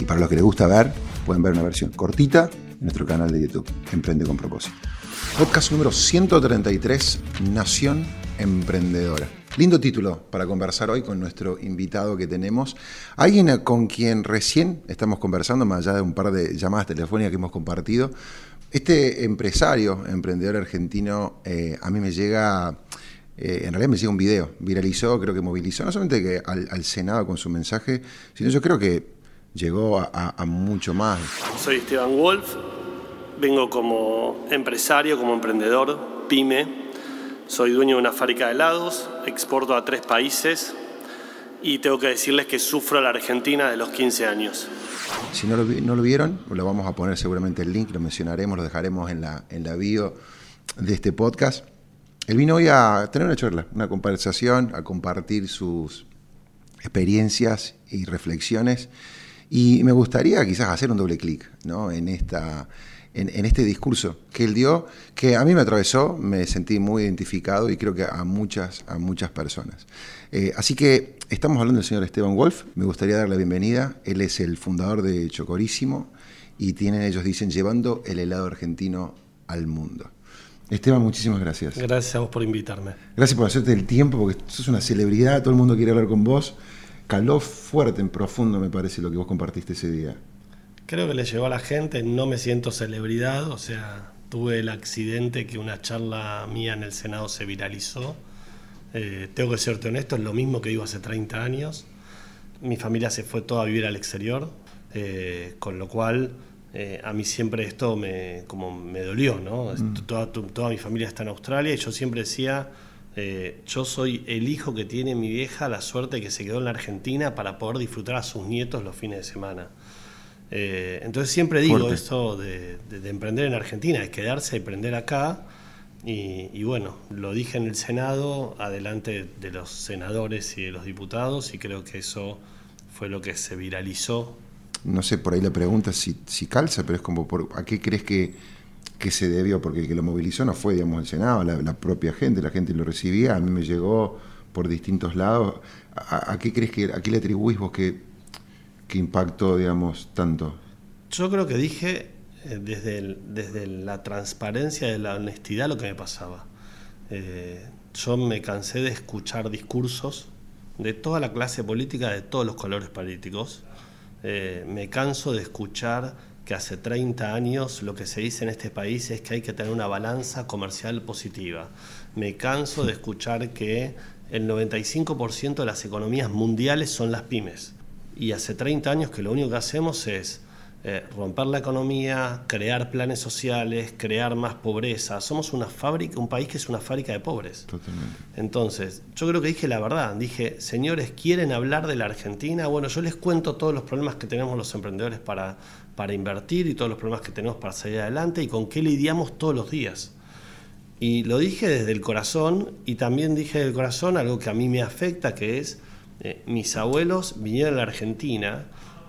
Y para los que les gusta ver, pueden ver una versión cortita en nuestro canal de YouTube, Emprende con propósito. Podcast número 133, Nación Emprendedora. Lindo título para conversar hoy con nuestro invitado que tenemos. Alguien con quien recién estamos conversando, más allá de un par de llamadas telefónicas que hemos compartido. Este empresario, emprendedor argentino, eh, a mí me llega, eh, en realidad me llega un video, viralizó, creo que movilizó, no solamente que al, al Senado con su mensaje, sino yo creo que llegó a, mucho más. Soy Esteban Wolf, vengo como empresario, como emprendedor, pyme. Soy dueño de una fábrica de helados, exporto a tres países y tengo que decirles que sufro la Argentina de los 15 años. Si no lo, no lo vieron, lo vamos a poner seguramente el link, lo mencionaremos, lo dejaremos en la, en la bio de este podcast. Él vino hoy a tener una charla, una conversación, a compartir sus experiencias y reflexiones y me gustaría quizás hacer un doble clic ¿no? en, esta, en, este discurso que él dio, que a mí me atravesó, me sentí muy identificado y creo que a muchas, a muchas personas. Eh, así que estamos hablando del señor Esteban Wolf, me gustaría darle la bienvenida. Él es el fundador de Chocorísimo y tienen, ellos dicen, llevando el helado argentino al mundo. Esteban, muchísimas gracias. Gracias a vos por invitarme. Gracias por hacerte el tiempo, porque sos una celebridad, todo el mundo quiere hablar con vos caló fuerte, en profundo, me parece, lo que vos compartiste ese día. Creo que le llegó a la gente, no me siento celebridad, o sea, tuve el accidente que una charla mía en el Senado se viralizó. Eh, tengo que serte honesto, es lo mismo que digo hace 30 años. Mi familia se fue toda a vivir al exterior, eh, con lo cual eh, a mí siempre esto me, como me dolió, ¿no? Mm. Toda, toda mi familia está en Australia y yo siempre decía eh, yo soy el hijo que tiene mi vieja la suerte que se quedó en la Argentina para poder disfrutar a sus nietos los fines de semana. Eh, entonces siempre digo esto de, emprender en Argentina, de quedarse y emprender acá. Y, bueno, lo dije en el Senado, adelante de los senadores y de los diputados, y creo que eso fue lo que se viralizó. No sé, por ahí la pregunta si, si calza, pero es como, por, ¿a qué crees que que se debió, porque el que lo movilizó no fue, digamos, el Senado, la, propia gente, la gente lo recibía, a mí me llegó por distintos lados. ¿A, qué crees que, a qué le atribuís vos que, que impactó, digamos, tanto? Yo creo que dije eh, desde, desde la transparencia, de la honestidad, lo que me pasaba. Eh, yo me cansé de escuchar discursos de toda la clase política, de todos los colores políticos. Eh, me canso de escuchar que hace 30 años lo que se dice en este país es que hay que tener una balanza comercial positiva. Me canso de escuchar que el 95% de las economías mundiales son las pymes. Y hace 30 años que lo único que hacemos es eh, romper la economía, crear planes sociales, crear más pobreza. Somos una fábrica, un país que es una fábrica de pobres. Totalmente. Entonces, yo creo que dije la verdad. Dije, señores, ¿quieren hablar de la Argentina? Bueno, yo les cuento todos los problemas que tenemos los emprendedores para, para invertir y todos los problemas que tenemos para salir adelante y con qué lidiamos todos los días. Y lo dije desde el corazón y también dije del corazón algo que a mí me afecta, que es, eh, mis abuelos vinieron a la Argentina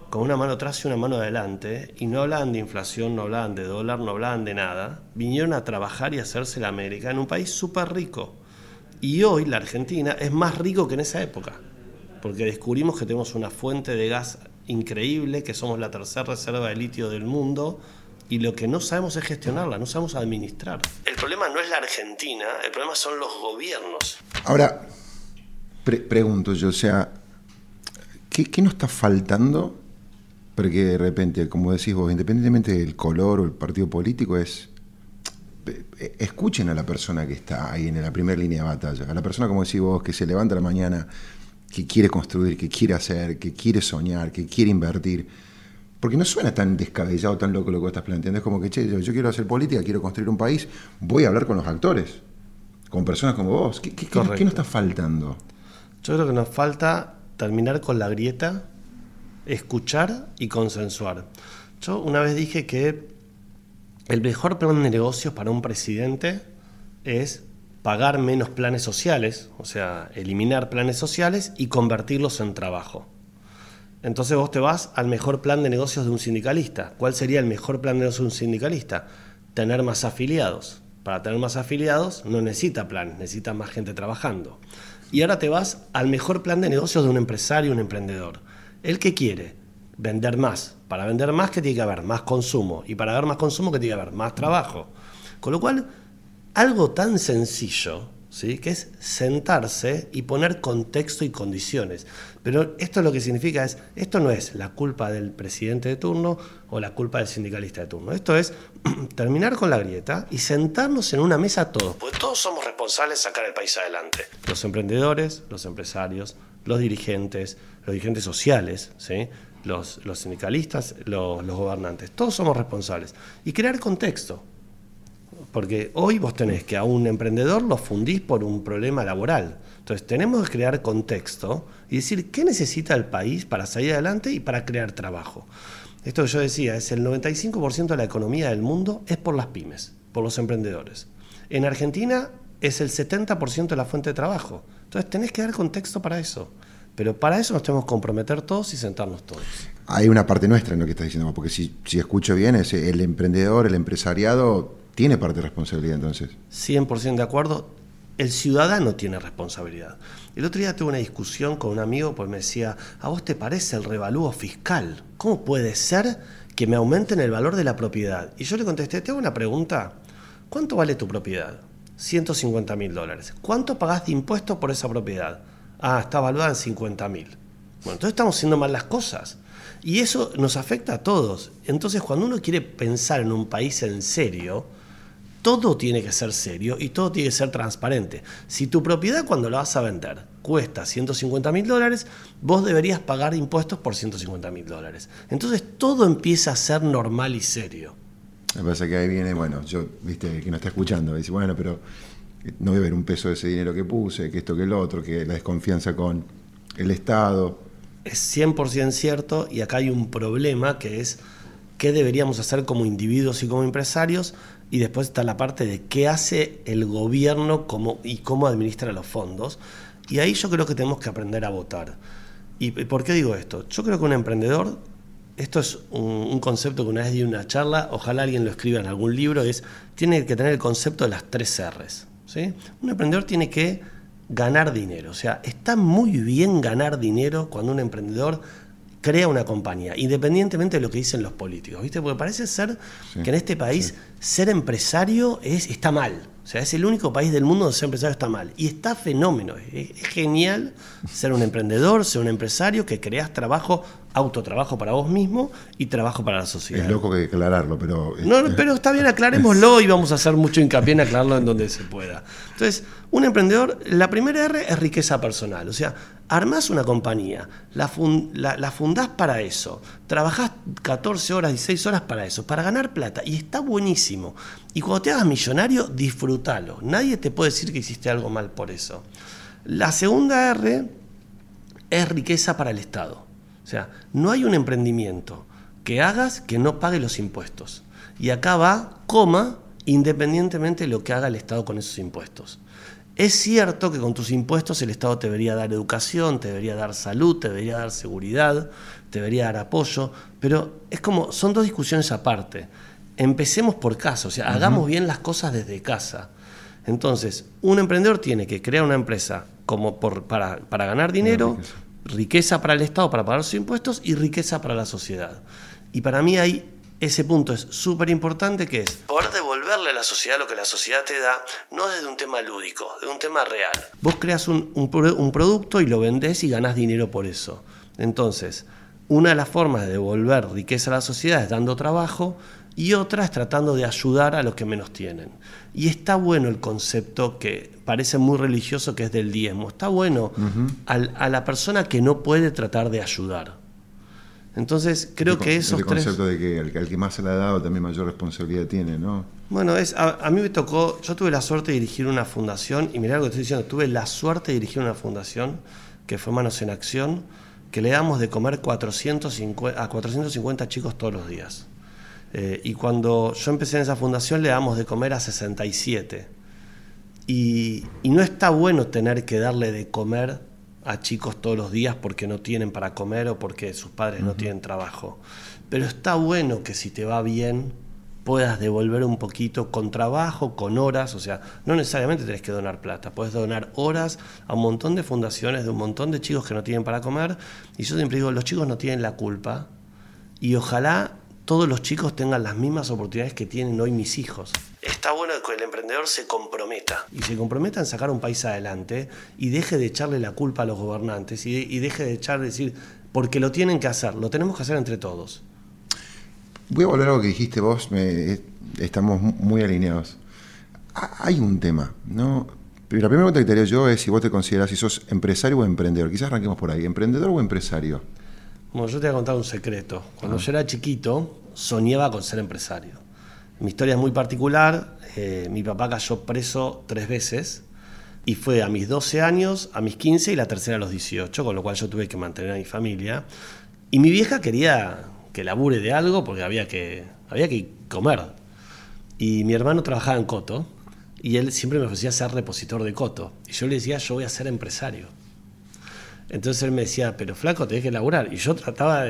con una mano atrás y una mano adelante, y no hablaban de inflación, no hablaban de dólar, no hablaban de nada, vinieron a trabajar y a hacerse la América en un país súper rico. Y hoy la Argentina es más rico que en esa época, porque descubrimos que tenemos una fuente de gas increíble, que somos la tercera reserva de litio del mundo, y lo que no sabemos es gestionarla, no sabemos administrar. El problema no es la Argentina, el problema son los gobiernos. Ahora, pregunto yo, o sea, ¿qué, qué nos está faltando Porque de repente, como decís vos, independientemente del color o el partido político, es eh, escuchen a la persona que está ahí en la primera línea de batalla, a la persona, como decís vos, que se levanta la mañana, que quiere construir, que quiere hacer, que quiere soñar, que quiere invertir. Porque no suena tan descabellado, tan loco lo que estás planteando. Es como que, che, yo, quiero hacer política, quiero construir un país, voy a hablar con los actores, con personas como vos. ¿Qué, qué, qué nos está faltando? Yo creo que nos falta terminar con la grieta, escuchar y consensuar. Yo una vez dije que el mejor plan de negocios para un presidente es pagar menos planes sociales, o sea, eliminar planes sociales y convertirlos en trabajo. Entonces vos te vas al mejor plan de negocios de un sindicalista. ¿Cuál sería el mejor plan de negocios de un sindicalista? Tener más afiliados. Para tener más afiliados no necesita plan, necesita más gente trabajando. Y ahora te vas al mejor plan de negocios de un empresario, un emprendedor. ¿El que quiere? Vender más. Para vender más, ¿qué tiene que haber? Más consumo. Y para haber más consumo, ¿qué tiene que haber? Más trabajo. Con lo cual, algo tan sencillo, ¿sí? que es sentarse y poner contexto y condiciones. Pero esto lo que significa es, esto no es la culpa del presidente de turno o la culpa del sindicalista de turno. Esto es terminar con la grieta y sentarnos en una mesa todos, porque todos somos responsables de sacar el país adelante. Los emprendedores, los empresarios, los dirigentes, los dirigentes sociales, ¿sí? los, sindicalistas, los, los gobernantes, todos somos responsables. Y crear contexto. Porque hoy vos tenés que a un emprendedor lo fundís por un problema laboral. Entonces tenemos que crear contexto y decir qué necesita el país para salir adelante y para crear trabajo. Esto que yo decía, es el 95% de la economía del mundo es por las pymes, por los emprendedores. En Argentina es el 70% de la fuente de trabajo. Entonces tenés que dar contexto para eso. Pero para eso nos tenemos que comprometer todos y sentarnos todos. Hay una parte nuestra en lo que estás diciendo, porque si, si escucho bien, es el emprendedor, el empresariado tiene parte de responsabilidad entonces. 100% de acuerdo. El ciudadano tiene responsabilidad. El otro día tuve una discusión con un amigo, pues me decía, ¿a vos te parece el revalúo fiscal? ¿Cómo puede ser que me aumenten el valor de la propiedad? Y yo le contesté, te hago una pregunta, ¿cuánto vale tu propiedad? 150 mil dólares. ¿Cuánto pagás de impuestos por esa propiedad? Ah, está valuada en 50 mil. Bueno, entonces estamos haciendo mal las cosas. Y eso nos afecta a todos. Entonces, cuando uno quiere pensar en un país en serio, todo tiene que ser serio y todo tiene que ser transparente. Si tu propiedad cuando la vas a vender cuesta 150 mil dólares, vos deberías pagar impuestos por 150 mil dólares. Entonces todo empieza a ser normal y serio. Me pasa que ahí viene, bueno, yo, viste, que no está escuchando, dice, bueno, pero no voy a ver un peso de ese dinero que puse, que esto, que el otro, que la desconfianza con el Estado. Es 100% cierto y acá hay un problema que es qué deberíamos hacer como individuos y como empresarios y después está la parte de qué hace el gobierno y cómo administra los fondos. Y ahí yo creo que tenemos que aprender a votar. ¿Y por qué digo esto? Yo creo que un emprendedor, esto es un, concepto que una vez di una charla, ojalá alguien lo escriba en algún libro, es, tiene que tener el concepto de las tres R's. ¿sí? Un emprendedor tiene que ganar dinero. O sea, está muy bien ganar dinero cuando un emprendedor crea una compañía, independientemente de lo que dicen los políticos, ¿viste? Porque parece ser que en este país ser empresario es, está mal. O sea, es el único país del mundo donde ser empresario está mal. Y está fenómeno. Es, es genial ser un emprendedor, ser un empresario que creas trabajo autotrabajo para vos mismo y trabajo para la sociedad. Es loco que aclararlo, pero... No, pero está bien, aclarémoslo y vamos a hacer mucho hincapié en aclararlo en donde se pueda. Entonces, un emprendedor, la primera R es riqueza personal, o sea, armás una compañía, la, la, fundás para eso, trabajás 14 horas, 16 horas para eso, para ganar plata, y está buenísimo. Y cuando te hagas millonario, disfrútalo. Nadie te puede decir que hiciste algo mal por eso. La segunda R es riqueza para el Estado. O sea, no hay un emprendimiento que hagas que no pague los impuestos. Y acá va, coma, independientemente de lo que haga el Estado con esos impuestos. Es cierto que con tus impuestos el Estado te debería dar educación, te debería dar salud, te debería dar seguridad, te debería dar apoyo, pero es como, son dos discusiones aparte. Empecemos por casa, o sea, hagamos bien las cosas desde casa. Entonces, un emprendedor tiene que crear una empresa como para, para ganar dinero, riqueza para el Estado para pagar sus impuestos y riqueza para la sociedad. Y para mí ahí ese punto es súper importante que es poder devolverle a la sociedad lo que la sociedad te da, no desde un tema lúdico, de un tema real. Vos creas un, un, producto y lo vendés y ganás dinero por eso. Entonces, una de las formas de devolver riqueza a la sociedad es dando trabajo y otra es tratando de ayudar a los que menos tienen. Y está bueno el concepto que parece muy religioso que es del diezmo. Está bueno a la persona que no puede tratar de ayudar. Entonces creo que esos el concepto de que al, que más se le ha dado también mayor responsabilidad tiene, ¿no? Bueno, es, a, mí me tocó, yo tuve la suerte de dirigir una fundación, y mirá lo que estoy diciendo, tuve la suerte de dirigir una fundación que fue Manos en Acción, que le damos de comer 450, a 450 chicos todos los días. Eh, y cuando yo empecé en esa fundación le damos de comer a 67. Y, y, no está bueno tener que darle de comer a chicos todos los días porque no tienen para comer o porque sus padres no tienen trabajo. Pero está bueno que si te va bien puedas devolver un poquito con trabajo, con horas, o sea, no necesariamente tenés que donar plata, puedes donar horas a un montón de fundaciones, de un montón de chicos que no tienen para comer, y yo siempre digo, los chicos no tienen la culpa, y ojalá todos los chicos tengan las mismas oportunidades que tienen hoy mis hijos. Está bueno que el emprendedor se comprometa y se comprometa en sacar un país adelante y deje de echarle la culpa a los gobernantes y, deje de echar de decir, porque lo tienen que hacer, lo tenemos que hacer entre todos. Voy a volver a lo que dijiste vos, estamos muy alineados. Hay un tema, ¿no? La primera pregunta que te haría yo es si vos te consideras si sos empresario o emprendedor. Quizás arranquemos por ahí, ¿emprendedor o empresario? Bueno, yo te voy a contar un secreto. Cuando yo era chiquito, soñaba con ser empresario. Mi historia es muy particular. Eh, mi papá cayó preso tres veces y fue a mis 12 años, a mis 15 y la tercera a los 18, con lo cual yo tuve que mantener a mi familia. Y mi vieja quería que labure de algo porque había que, había que comer. Y mi hermano trabajaba en Coto y él siempre me ofrecía ser repositor de Coto. Y yo le decía, yo voy a ser empresario. Entonces él me decía, pero flaco, tenés que laburar. Y yo trataba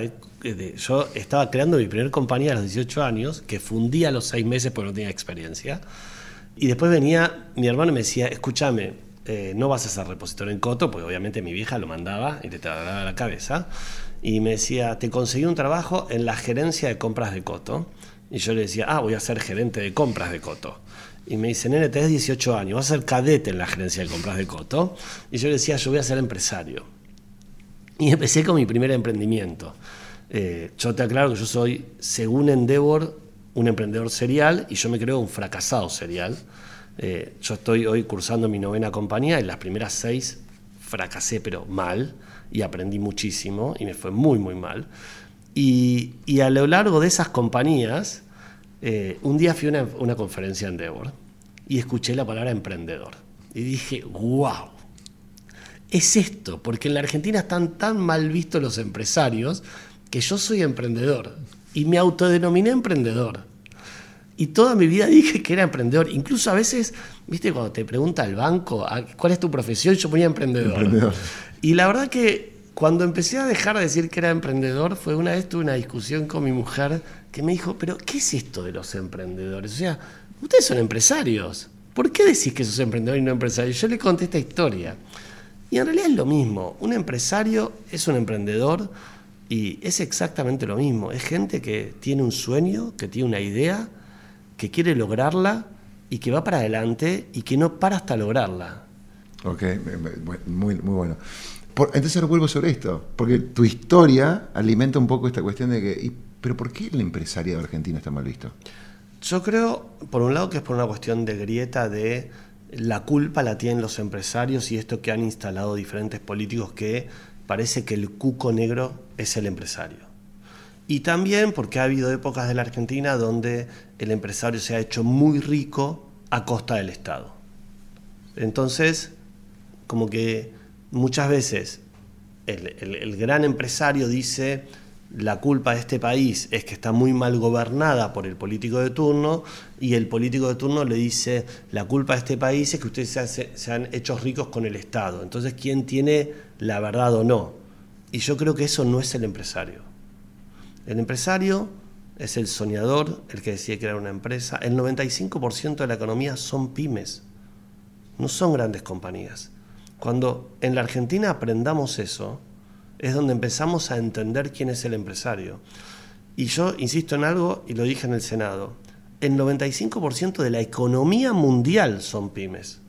Yo estaba creando mi primer compañía a los 18 años, que fundía a los 6 meses porque no tenía experiencia. Y después venía mi hermano y me decía, escúchame, eh, no vas a ser repositor en Coto, porque obviamente mi vieja lo mandaba y te daba la cabeza. Y me decía, te conseguí un trabajo en la gerencia de compras de Coto. Y yo le decía, ah, voy a ser gerente de compras de Coto. Y me dice, nene, tenés 18 años, vas a ser cadete en la gerencia de compras de Coto. Y yo le decía, yo voy a ser empresario. Y empecé con mi primer emprendimiento. Eh, yo te aclaro que yo soy, según Endeavor, un emprendedor serial y yo me creo un fracasado serial. Eh, yo estoy hoy cursando mi novena compañía, en las primeras seis fracasé pero mal y aprendí muchísimo y me fue muy muy mal. Y, y a lo largo de esas compañías, eh, un día fui a una, una conferencia en Endeavor y escuché la palabra emprendedor. Y dije, wow, es esto, porque en la Argentina están tan mal vistos los empresarios que yo soy emprendedor y me autodenominé emprendedor. Y toda mi vida dije que era emprendedor. Incluso a veces, viste, cuando te pregunta el banco ah, cuál es tu profesión, yo ponía emprendedor. Y la verdad que cuando empecé a dejar de decir que era emprendedor, fue una vez tuve una discusión con mi mujer que me dijo, pero ¿qué es esto de los emprendedores? O sea, ustedes son empresarios. ¿Por qué decís que sos emprendedor y no empresario? Yo le conté esta historia. Y en realidad es lo mismo. Un empresario es un emprendedor y es exactamente lo mismo. Es gente que tiene un sueño, que tiene una idea, que quiere lograrla y que va para adelante y que no para hasta lograrla. Ok, muy, muy bueno. entonces vuelvo sobre esto, porque tu historia alimenta un poco esta cuestión de que, pero ¿por qué el empresario de Argentina está mal visto? Yo creo, por un lado, que es por una cuestión de grieta de la culpa la tienen los empresarios y esto que han instalado diferentes políticos que parece que el cuco negro es el empresario. Y también porque ha habido épocas de la Argentina donde el empresario se ha hecho muy rico a costa del Estado. Entonces, como que muchas veces el, gran empresario dice, la culpa de este país es que está muy mal gobernada por el político de turno y el político de turno le dice, la culpa de este país es que ustedes se, han hecho ricos con el Estado. Entonces, ¿quién tiene la verdad o no? Y yo creo que eso no es el empresario. El empresario es el soñador, el que decide crear una empresa. El 95% de la economía son pymes, no son grandes compañías. Cuando en la Argentina aprendamos eso, es donde empezamos a entender quién es el empresario. Y yo insisto en algo y lo dije en el Senado. El 95% de la economía mundial son pymes.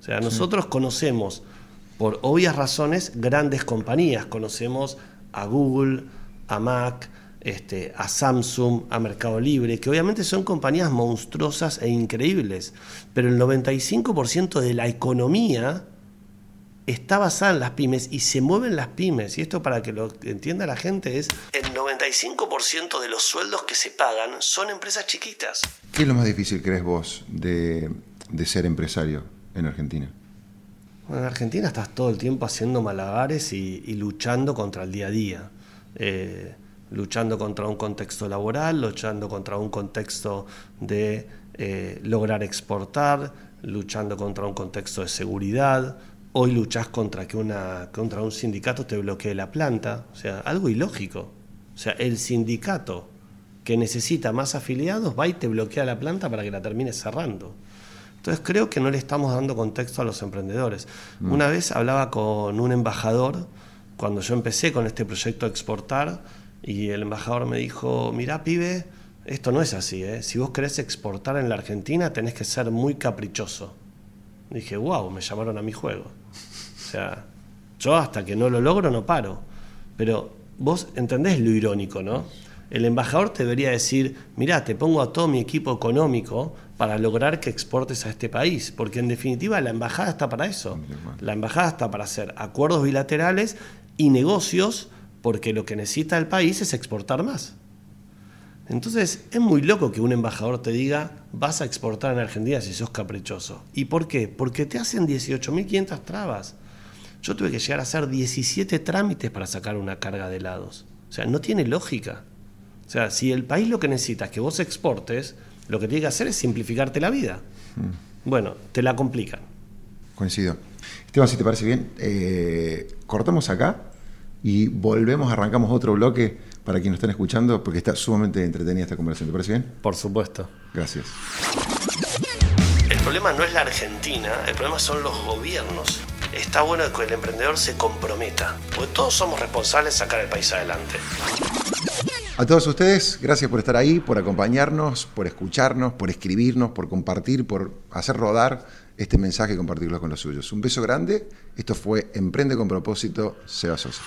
O sea, nosotros conocemos, por obvias razones, grandes compañías. Conocemos a Google, a Mac, este, a Samsung, a Mercado Libre, que obviamente son compañías monstruosas e increíbles, pero el 95% de la economía está basada en las pymes y se mueven las pymes. Y esto para que lo entienda la gente es, el 95% de los sueldos que se pagan son empresas chiquitas. ¿Qué es lo más difícil, crees vos, de, ser empresario en Argentina? Bueno, en Argentina estás todo el tiempo haciendo malabares y, luchando contra el día a día. Eh, luchando contra un contexto laboral, luchando contra un contexto de eh, lograr exportar, luchando contra un contexto de seguridad, Hoy luchás contra que una, contra un sindicato te bloquee la planta, o sea, algo ilógico. O sea, el sindicato que necesita más afiliados va y te bloquea la planta para que la termine cerrando. Entonces creo que no le estamos dando contexto a los emprendedores. Mm. Una vez hablaba con un embajador cuando yo empecé con este proyecto de exportar y el embajador me dijo, mira pibe, esto no es así, ¿eh? si vos querés exportar en la Argentina tenés que ser muy caprichoso. Dije, wow, me llamaron a mi juego. O sea, yo hasta que no lo logro no paro. Pero vos entendés lo irónico, ¿no? El embajador te debería decir, mirá, te pongo a todo mi equipo económico para lograr que exportes a este país, porque en definitiva la embajada está para eso. La embajada está para hacer acuerdos bilaterales y negocios, porque lo que necesita el país es exportar más. Entonces, es muy loco que un embajador te diga, vas a exportar en Argentina si sos caprichoso. ¿Y por qué? Porque te hacen 18.500 trabas. Yo tuve que llegar a hacer 17 trámites para sacar una carga de helados. O sea, no tiene lógica. O sea, si el país lo que necesita es que vos exportes, lo que tiene que hacer es simplificarte la vida. Hmm. Bueno, te la complican. Coincido. Esteban, si te parece bien, eh, cortamos acá y volvemos, arrancamos otro bloque para quienes nos están escuchando, porque está sumamente entretenida esta conversación. ¿Te parece bien? Por supuesto. Gracias. El problema no es la Argentina, el problema son los gobiernos. Está bueno que el emprendedor se comprometa, porque todos somos responsables de sacar el país adelante. A todos ustedes, gracias por estar ahí, por acompañarnos, por escucharnos, por escribirnos, por compartir, por hacer rodar este mensaje y compartirlo con los suyos. Un beso grande. Esto fue Emprende con propósito, Seba Sosa.